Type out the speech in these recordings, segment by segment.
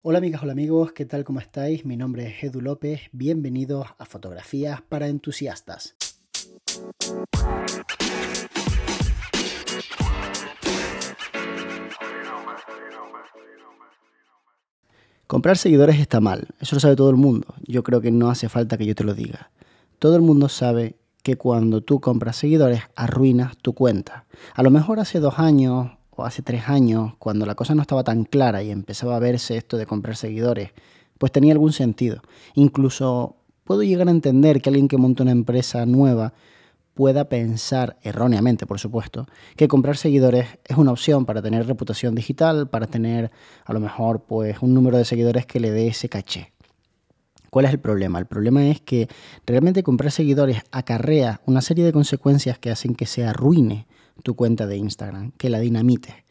Hola amigas, hola amigos, ¿qué tal? ¿Cómo estáis? Mi nombre es Edu López, bienvenidos a Fotografías para Entusiastas. Comprar seguidores está mal, eso lo sabe todo el mundo, yo creo que no hace falta que yo te lo diga. Todo el mundo sabe que cuando tú compras seguidores arruinas tu cuenta. A lo mejor hace dos años hace tres años, cuando la cosa no estaba tan clara y empezaba a verse esto de comprar seguidores, pues tenía algún sentido. Incluso puedo llegar a entender que alguien que monta una empresa nueva pueda pensar, erróneamente por supuesto, que comprar seguidores es una opción para tener reputación digital, para tener a lo mejor pues un número de seguidores que le dé ese caché. ¿Cuál es el problema? El problema es que realmente comprar seguidores acarrea una serie de consecuencias que hacen que se arruine tu cuenta de Instagram, que la dinamite.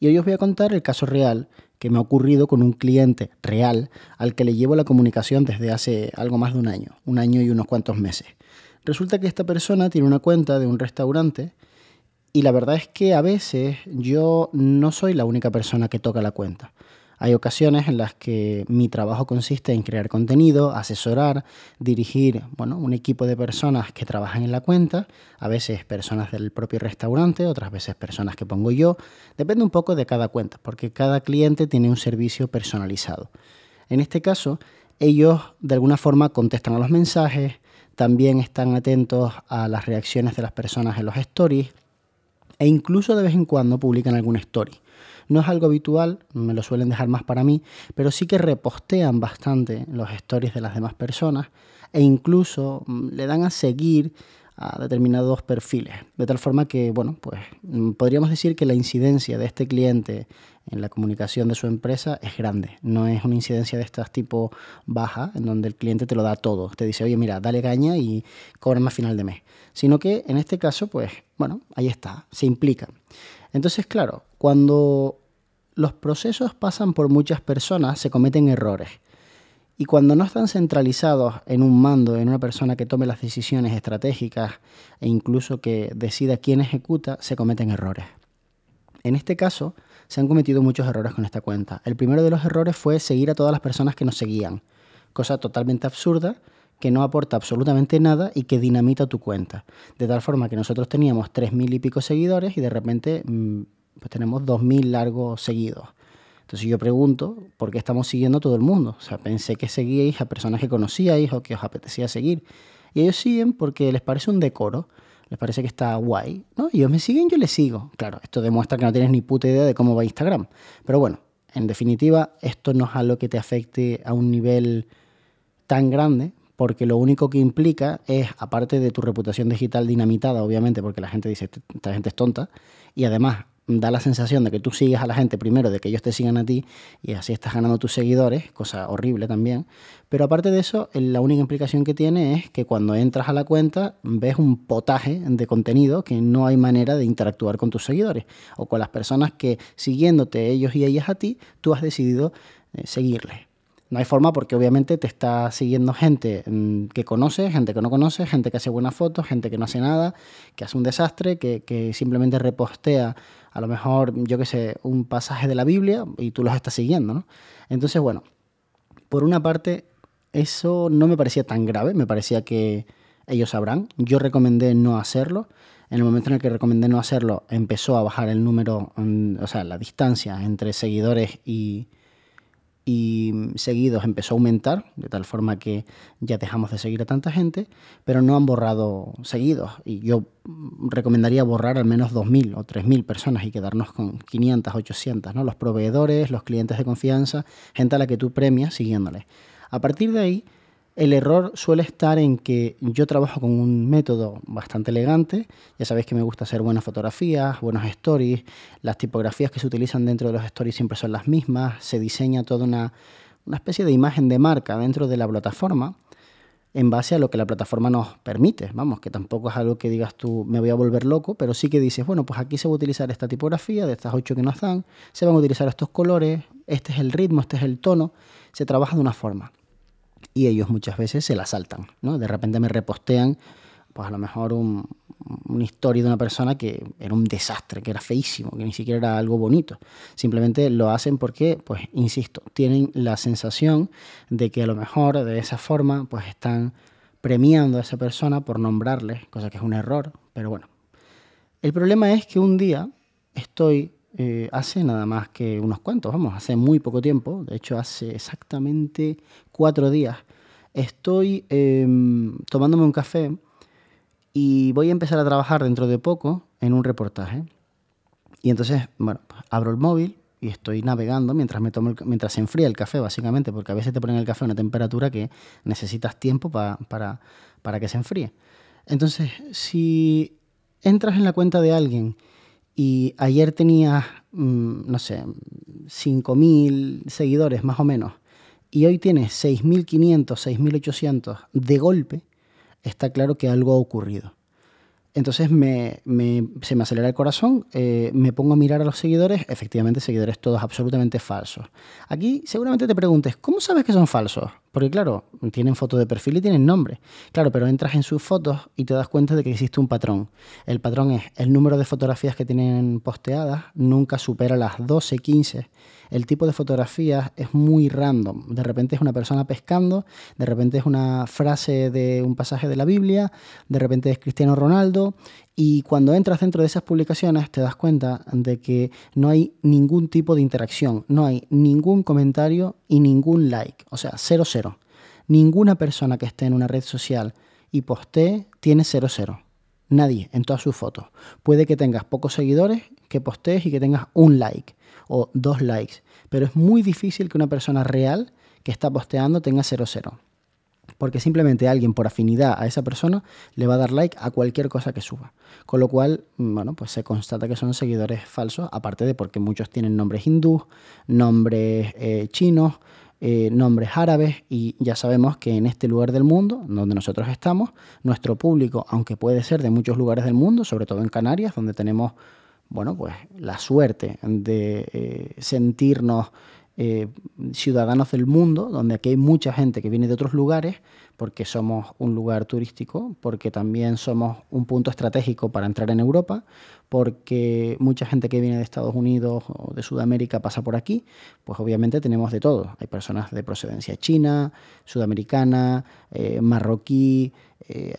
Y hoy os voy a contar el caso real que me ha ocurrido con un cliente real al que le llevo la comunicación desde hace algo más de un año, un año y unos cuantos meses. Resulta que esta persona tiene una cuenta de un restaurante y la verdad es que a veces yo no soy la única persona que toca la cuenta. Hay ocasiones en las que mi trabajo consiste en crear contenido, asesorar, dirigir bueno, un equipo de personas que trabajan en la cuenta, a veces personas del propio restaurante, otras veces personas que pongo yo. Depende un poco de cada cuenta, porque cada cliente tiene un servicio personalizado. En este caso, ellos de alguna forma contestan a los mensajes, también están atentos a las reacciones de las personas en los stories e incluso de vez en cuando publican alguna story. No es algo habitual, me lo suelen dejar más para mí, pero sí que repostean bastante los stories de las demás personas e incluso mm, le dan a seguir a determinados perfiles. De tal forma que, bueno, pues mm, podríamos decir que la incidencia de este cliente en la comunicación de su empresa es grande. No es una incidencia de estas tipo baja, en donde el cliente te lo da todo. Te dice, oye, mira, dale caña y cobra a final de mes. Sino que en este caso, pues, bueno, ahí está, se implica. Entonces, claro, cuando los procesos pasan por muchas personas, se cometen errores. Y cuando no están centralizados en un mando, en una persona que tome las decisiones estratégicas e incluso que decida quién ejecuta, se cometen errores. En este caso, se han cometido muchos errores con esta cuenta. El primero de los errores fue seguir a todas las personas que nos seguían, cosa totalmente absurda que no aporta absolutamente nada y que dinamita tu cuenta. De tal forma que nosotros teníamos 3.000 y pico seguidores y de repente mm, pues tenemos 2.000 largos seguidos. Entonces yo pregunto, ¿por qué estamos siguiendo a todo el mundo? O sea, pensé que seguíais a personas que conocíais o que os apetecía seguir. Y ellos siguen porque les parece un decoro, les parece que está guay, ¿no? Y ellos me siguen, yo les sigo. Claro, esto demuestra que no tienes ni puta idea de cómo va Instagram. Pero bueno, en definitiva, esto no es algo que te afecte a un nivel tan grande, porque lo único que implica es, aparte de tu reputación digital dinamitada, obviamente, porque la gente dice, esta gente es tonta, y además da la sensación de que tú sigues a la gente primero, de que ellos te sigan a ti y así estás ganando tus seguidores, cosa horrible también. Pero aparte de eso, la única implicación que tiene es que cuando entras a la cuenta ves un potaje de contenido que no hay manera de interactuar con tus seguidores o con las personas que siguiéndote ellos y ellas a ti, tú has decidido eh, seguirles. No hay forma porque obviamente te está siguiendo gente mm, que conoce, gente que no conoce, gente que hace buenas fotos, gente que no hace nada, que hace un desastre, que, que simplemente repostea a lo mejor, yo qué sé, un pasaje de la Biblia y tú los estás siguiendo, ¿no? Entonces, bueno, por una parte, eso no me parecía tan grave, me parecía que ellos sabrán. Yo recomendé no hacerlo. En el momento en el que recomendé no hacerlo, empezó a bajar el número, mm, o sea, la distancia entre seguidores y, y seguidos empezó a aumentar, de tal forma que ya dejamos de seguir a tanta gente, pero no han borrado seguidos. Y yo recomendaría borrar al menos 2.000 o 3.000 personas y quedarnos con 500, 800, ¿no? los proveedores, los clientes de confianza, gente a la que tú premias siguiéndole. A partir de ahí, el error suele estar en que yo trabajo con un método bastante elegante, ya sabéis que me gusta hacer buenas fotografías, buenos stories, las tipografías que se utilizan dentro de los stories siempre son las mismas, se diseña toda una, una especie de imagen de marca dentro de la plataforma en base a lo que la plataforma nos permite. Vamos, que tampoco es algo que digas tú, me voy a volver loco, pero sí que dices, bueno, pues aquí se va a utilizar esta tipografía, de estas ocho que nos dan, se van a utilizar estos colores, este es el ritmo, este es el tono, se trabaja de una forma y ellos muchas veces se la saltan, ¿no? De repente me repostean pues a lo mejor un, una historia de una persona que era un desastre, que era feísimo, que ni siquiera era algo bonito. Simplemente lo hacen porque, pues, insisto, tienen la sensación de que a lo mejor de esa forma, pues están premiando a esa persona por nombrarle, cosa que es un error, pero bueno. El problema es que un día estoy, eh, hace nada más que unos cuantos, vamos, hace muy poco tiempo, de hecho hace exactamente cuatro días, estoy em, tomándome un café y voy a empezar a trabajar dentro de poco en un reportaje. Y entonces, bueno, abro el móvil y estoy navegando mientras, me tomo mientras se enfría el café, básicamente, porque a veces te ponen el café a una temperatura que necesitas tiempo para, para que se enfríe. Entonces, si entras en la cuenta de alguien y ayer tenías, mm, no sé, 5.000 seguidores más o menos, y hoy tienes 6.500, 6.800 de golpe, está claro que algo ha ocurrido. Entonces me, se me acelera el corazón, eh, me pongo a mirar a los seguidores, efectivamente seguidores todos absolutamente falsos. Aquí seguramente te preguntes, ¿cómo sabes que son falsos? Porque claro, tienen foto de perfil y tienen nombre. Claro, pero entras en sus fotos y te das cuenta de que existe un patrón. El patrón es el número de fotografías que tienen posteadas nunca supera las 12, 15 el tipo de fotografías es muy random. De repente es una persona pescando, de repente es una frase de un pasaje de la Biblia, de repente es Cristiano Ronaldo. Y cuando entras dentro de esas publicaciones te das cuenta de que no hay ningún tipo de interacción, no hay ningún comentario y ningún like. O sea, cero cero. Ninguna persona que esté en una red social y postee tiene cero cero. Nadie en todas sus fotos. Puede que tengas pocos seguidores, que postees y que tengas un like o dos likes. Pero es muy difícil que una persona real que está posteando tenga 00. Porque simplemente alguien por afinidad a esa persona le va a dar like a cualquier cosa que suba. Con lo cual, bueno, pues se constata que son seguidores falsos, aparte de porque muchos tienen nombres hindús, nombres eh, chinos, eh, nombres árabes y ya sabemos que en este lugar del mundo, donde nosotros estamos, nuestro público, aunque puede ser de muchos lugares del mundo, sobre todo en Canarias, donde tenemos bueno, pues la suerte de eh, sentirnos eh, ciudadanos del mundo, donde aquí hay mucha gente que viene de otros lugares, porque somos un lugar turístico, porque también somos un punto estratégico para entrar en Europa, porque mucha gente que viene de Estados Unidos o de Sudamérica pasa por aquí, pues obviamente tenemos de todo. Hay personas de procedencia china, sudamericana, eh, marroquí,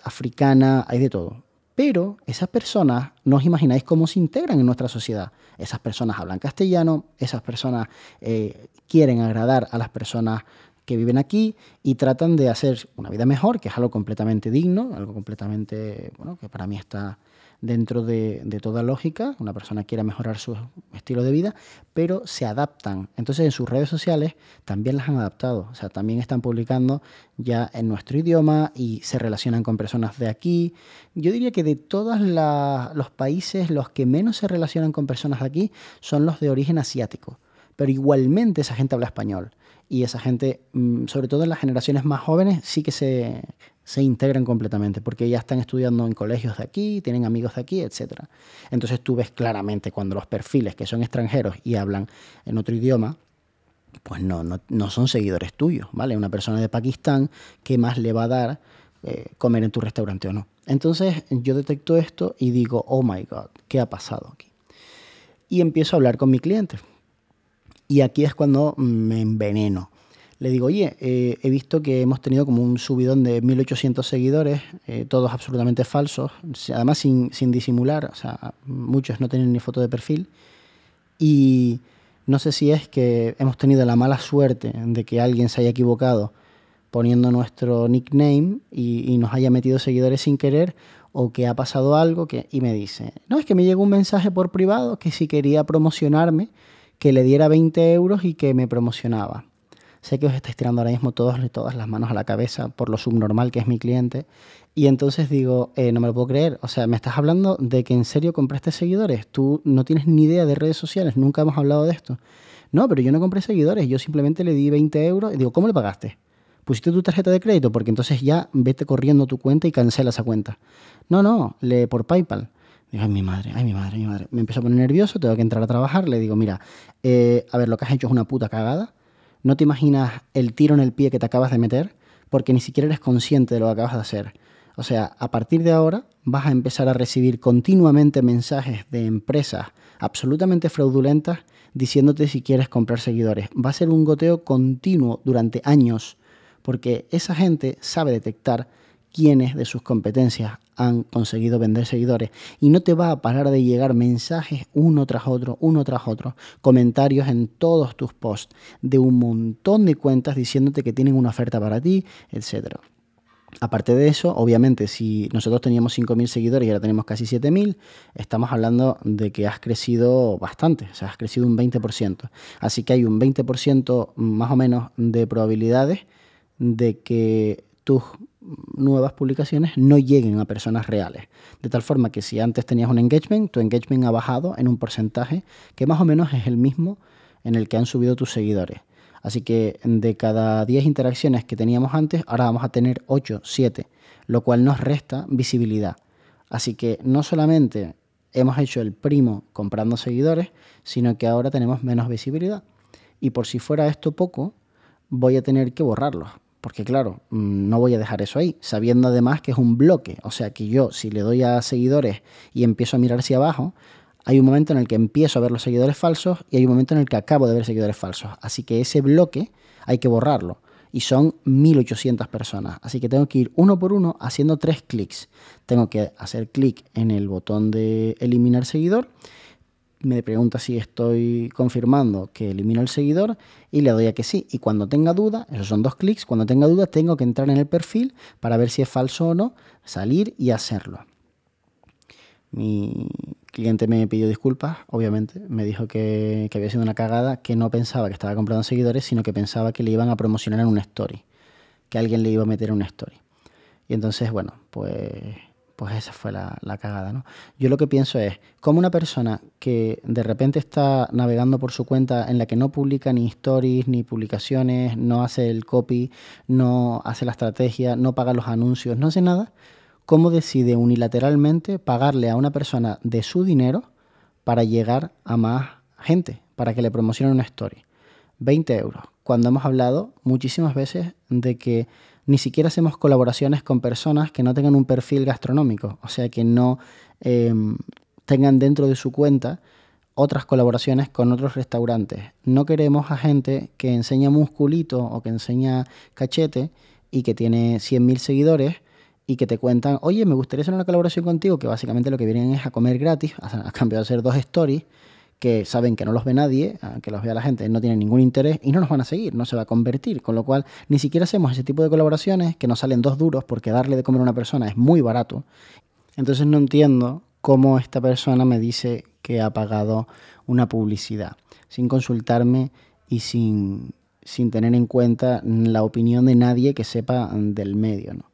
africana, hay de todo. Pero esas personas, no os imagináis cómo se integran en nuestra sociedad. Esas personas hablan castellano, esas personas eh, quieren agradar a las personas que viven aquí y tratan de hacer una vida mejor, que es algo completamente digno, algo completamente, bueno, que para mí está dentro de, toda lógica, una persona quiera mejorar su estilo de vida, pero se adaptan. Entonces en sus redes sociales también las han adaptado, o sea, también están publicando ya en nuestro idioma y se relacionan con personas de aquí. Yo diría que de todos los países, los que menos se relacionan con personas de aquí son los de origen asiático, pero igualmente esa gente habla español y esa gente, mm, sobre todo en las generaciones más jóvenes, sí que se se integran completamente, porque ya están estudiando en colegios de aquí, tienen amigos de aquí, etc. Entonces tú ves claramente cuando los perfiles que son extranjeros y hablan en otro idioma, pues no, no, son seguidores tuyos, ¿vale? Una persona de Pakistán, ¿qué más le va a dar eh, comer en tu restaurante o no? Entonces yo detecto esto y digo, oh my God, ¿qué ha pasado aquí? Y empiezo a hablar con mi cliente. Y aquí es cuando me enveneno le digo, oye, eh, he visto que hemos tenido como un subidón de 1800 seguidores, eh, todos absolutamente falsos, además sin, sin, disimular, o sea, muchos no tienen ni foto de perfil. Y no sé si es que hemos tenido la mala suerte de que alguien se haya equivocado poniendo nuestro nickname y, nos haya metido seguidores sin querer, o que ha pasado algo que, y me dice, no, es que me llegó un mensaje por privado que si quería promocionarme, que le diera 20 euros y que me promocionaba. Sé que os estáis tirando ahora mismo todos, todas las manos a la cabeza por lo subnormal que es mi cliente. Y entonces digo, eh, no me lo puedo creer. O sea, me estás hablando de que en serio compraste seguidores. Tú no tienes ni idea de redes sociales. Nunca hemos hablado de esto. No, pero yo no compré seguidores. Yo simplemente le di 20 euros y digo, ¿cómo le pagaste? Pusiste tu tarjeta de crédito porque entonces ya vete corriendo tu cuenta y cancela esa cuenta. No, no, le por PayPal. Digo, ay, mi madre, ay, mi madre, mi madre. Me empezó a poner nervioso, tengo que entrar a trabajar. Le digo, mira, eh, a ver, lo que has hecho es una puta cagada no te imaginas el tiro en el pie que te acabas de meter porque ni siquiera eres consciente de lo que acabas de hacer. O sea, a partir de ahora vas a empezar a recibir continuamente mensajes de empresas absolutamente fraudulentas diciéndote si quieres comprar seguidores. Va a ser un goteo continuo durante años porque esa gente sabe detectar quiénes de sus competencias han conseguido vender seguidores y no te va a parar de llegar mensajes uno tras otro, uno tras otro, comentarios en todos tus posts de un montón de cuentas diciéndote que tienen una oferta para ti, etcétera. Aparte de eso, obviamente, si nosotros teníamos 5.000 seguidores y ahora tenemos casi 7.000, estamos hablando de que has crecido bastante, o sea, has crecido un 20%. Así que hay un 20% más o menos de probabilidades de que tus nuevas publicaciones no lleguen a personas reales. De tal forma que si antes tenías un engagement, tu engagement ha bajado en un porcentaje que más o menos es el mismo en el que han subido tus seguidores. Así que de cada 10 interacciones que teníamos antes, ahora vamos a tener 8, 7, lo cual nos resta visibilidad. Así que no solamente hemos hecho el primo comprando seguidores, sino que ahora tenemos menos visibilidad. Y por si fuera esto poco, voy a tener que borrarlos porque claro, mm, no voy a dejar eso ahí, sabiendo además que es un bloque. O sea que yo, si le doy a seguidores y empiezo a mirar hacia abajo, hay un momento en el que empiezo a ver los seguidores falsos y hay un momento en el que acabo de ver seguidores falsos. Así que ese bloque hay que borrarlo. Y son 1800 personas. Así que tengo que ir uno por uno haciendo tres clics. Tengo que hacer clic en el botón de eliminar seguidor me pregunta si estoy confirmando que elimino el seguidor y le doy a que sí. Y cuando tenga duda, esos son dos clics, cuando tenga duda tengo que entrar en el perfil para ver si es falso o no, salir y hacerlo. Mi cliente me pidió disculpas, obviamente, me dijo que, que había sido una cagada, que no pensaba que estaba comprando seguidores, sino que pensaba que le iban a promocionar en una story, que alguien le iba a meter en una story. Y entonces, bueno, pues pues esa fue la, cagada, ¿no? Yo lo que pienso es, como una persona que de repente está navegando por su cuenta en la que no publica ni stories, ni publicaciones, no hace el copy, no hace la estrategia, no paga los anuncios, no hace nada, ¿cómo decide unilateralmente pagarle a una persona de su dinero para llegar a más gente, para que le promocione una story? 20 euros. Cuando hemos hablado muchísimas veces de que ni siquiera hacemos colaboraciones con personas que no tengan un perfil gastronómico, o sea, que no em, tengan dentro de su cuenta otras colaboraciones con otros restaurantes. No queremos a gente que enseña musculito o que enseña cachete y que tiene 100.000 seguidores y que te cuentan, oye, me gustaría hacer una colaboración contigo, que básicamente lo que vienen es a comer gratis, a, a cambio de hacer dos stories que saben que no los ve nadie, que los vea la gente, no tienen ningún interés y no nos van a seguir, no se va a convertir. Con lo cual, ni siquiera hacemos ese tipo de colaboraciones que nos salen dos duros porque darle de comer a una persona es muy barato. Entonces no entiendo cómo esta persona me dice que ha pagado una publicidad sin consultarme y sin, sin tener en cuenta la opinión de nadie que sepa del medio. ¿no?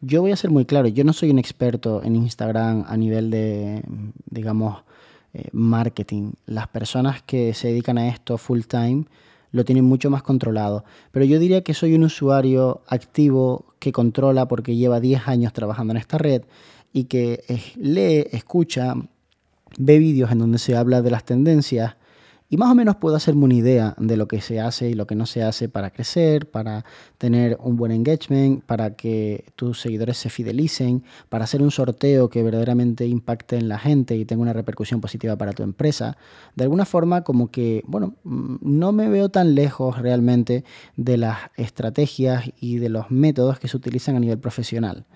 Yo voy a ser muy claro, yo no soy un experto en Instagram a nivel de, digamos, eh, marketing. Las personas que se dedican a esto full time lo tienen mucho más controlado. Pero yo diría que soy un usuario activo que controla porque lleva 10 años trabajando en esta red y que lee, escucha, ve vídeos en donde se habla de las tendencias y más o menos puedo hacerme una idea de lo que se hace y lo que no se hace para crecer, para tener un buen engagement, para que tus seguidores se fidelicen, para hacer un sorteo que verdaderamente impacte en la gente y tenga una repercusión positiva para tu empresa. De alguna forma como que, bueno, mm, no me veo tan lejos realmente de las estrategias y de los métodos que se utilizan a nivel profesional.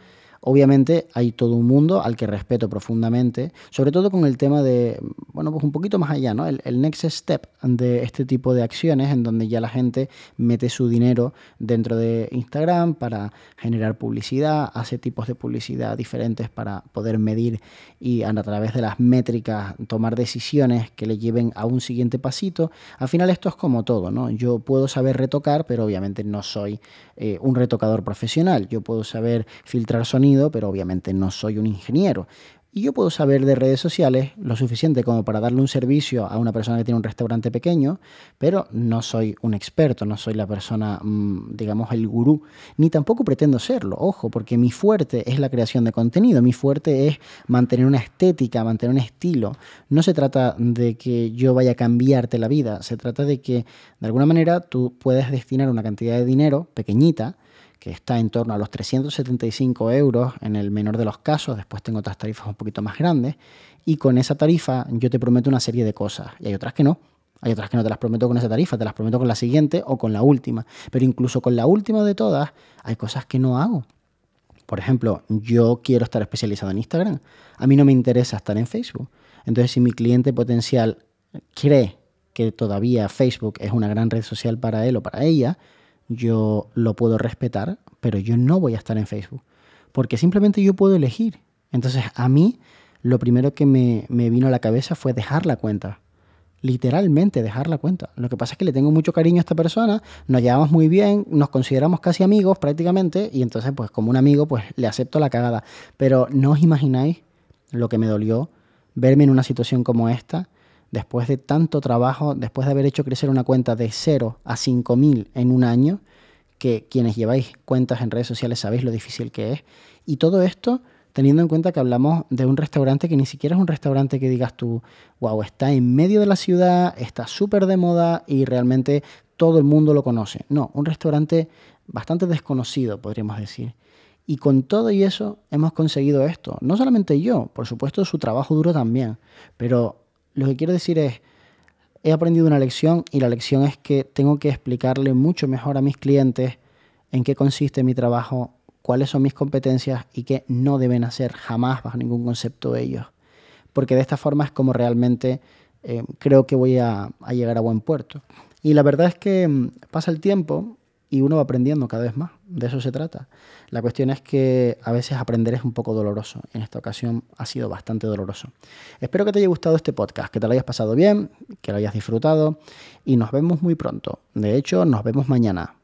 Obviamente hay todo un mundo al que respeto profundamente, sobre todo con el tema de, bueno, pues un poquito más allá, ¿no? El, next step de este tipo de acciones en donde ya la gente mete su dinero dentro de Instagram para generar publicidad, hace tipos de publicidad diferentes para poder medir y a través de las métricas tomar decisiones que le lleven a un siguiente pasito. Al final esto es como todo, ¿no? Yo puedo saber retocar, pero obviamente no soy eh, un retocador profesional. Yo puedo saber filtrar sonido pero obviamente no soy un ingeniero. Y yo puedo saber de redes sociales lo suficiente como para darle un servicio a una persona que tiene un restaurante pequeño, pero no soy un experto, no soy la persona, mm, digamos, el gurú, ni tampoco pretendo serlo, ojo, porque mi fuerte es la creación de contenido, mi fuerte es mantener una estética, mantener un estilo. No se trata de que yo vaya a cambiarte la vida, se trata de que de alguna manera tú puedes destinar una cantidad de dinero pequeñita, que está en torno a los 375 euros en el menor de los casos, después tengo otras tarifas un poquito más grandes, y con esa tarifa yo te prometo una serie de cosas, y hay otras que no. Hay otras que no te las prometo con esa tarifa, te las prometo con la siguiente o con la última. Pero incluso con la última de todas, hay cosas que no hago. Por ejemplo, yo quiero estar especializado en Instagram. A mí no me interesa estar en Facebook. Entonces, si mi cliente potencial cree que todavía Facebook es una gran red social para él o para ella, yo lo puedo respetar, pero yo no voy a estar en Facebook. Porque simplemente yo puedo elegir. Entonces, a mí, lo primero que me, vino a la cabeza fue dejar la cuenta literalmente dejar la cuenta. Lo que pasa es que le tengo mucho cariño a esta persona, nos llevamos muy bien, nos consideramos casi amigos prácticamente y entonces pues como un amigo pues le acepto la cagada. Pero no os imagináis lo que me dolió verme en una situación como esta, después de tanto trabajo, después de haber hecho crecer una cuenta de 0 a 5.000 en un año, que quienes lleváis cuentas en redes sociales sabéis lo difícil que es. Y todo esto teniendo en cuenta que hablamos de un restaurante que ni siquiera es un restaurante que digas tú, wow, está en medio de la ciudad, está súper de moda y realmente todo el mundo lo conoce. No, un restaurante bastante desconocido, podríamos decir. Y con todo y eso hemos conseguido esto. No solamente yo, por supuesto su trabajo duro también, pero lo que quiero decir es, he aprendido una lección y la lección es que tengo que explicarle mucho mejor a mis clientes en qué consiste mi trabajo cuáles son mis competencias y qué no deben hacer jamás bajo ningún concepto ellos. Porque de esta forma es como realmente eh, creo que voy a, llegar a buen puerto. Y la verdad es que mm, pasa el tiempo y uno va aprendiendo cada vez más. De eso se trata. La cuestión es que a veces aprender es un poco doloroso. En esta ocasión ha sido bastante doloroso. Espero que te haya gustado este podcast, que te lo hayas pasado bien, que lo hayas disfrutado y nos vemos muy pronto. De hecho, nos vemos mañana.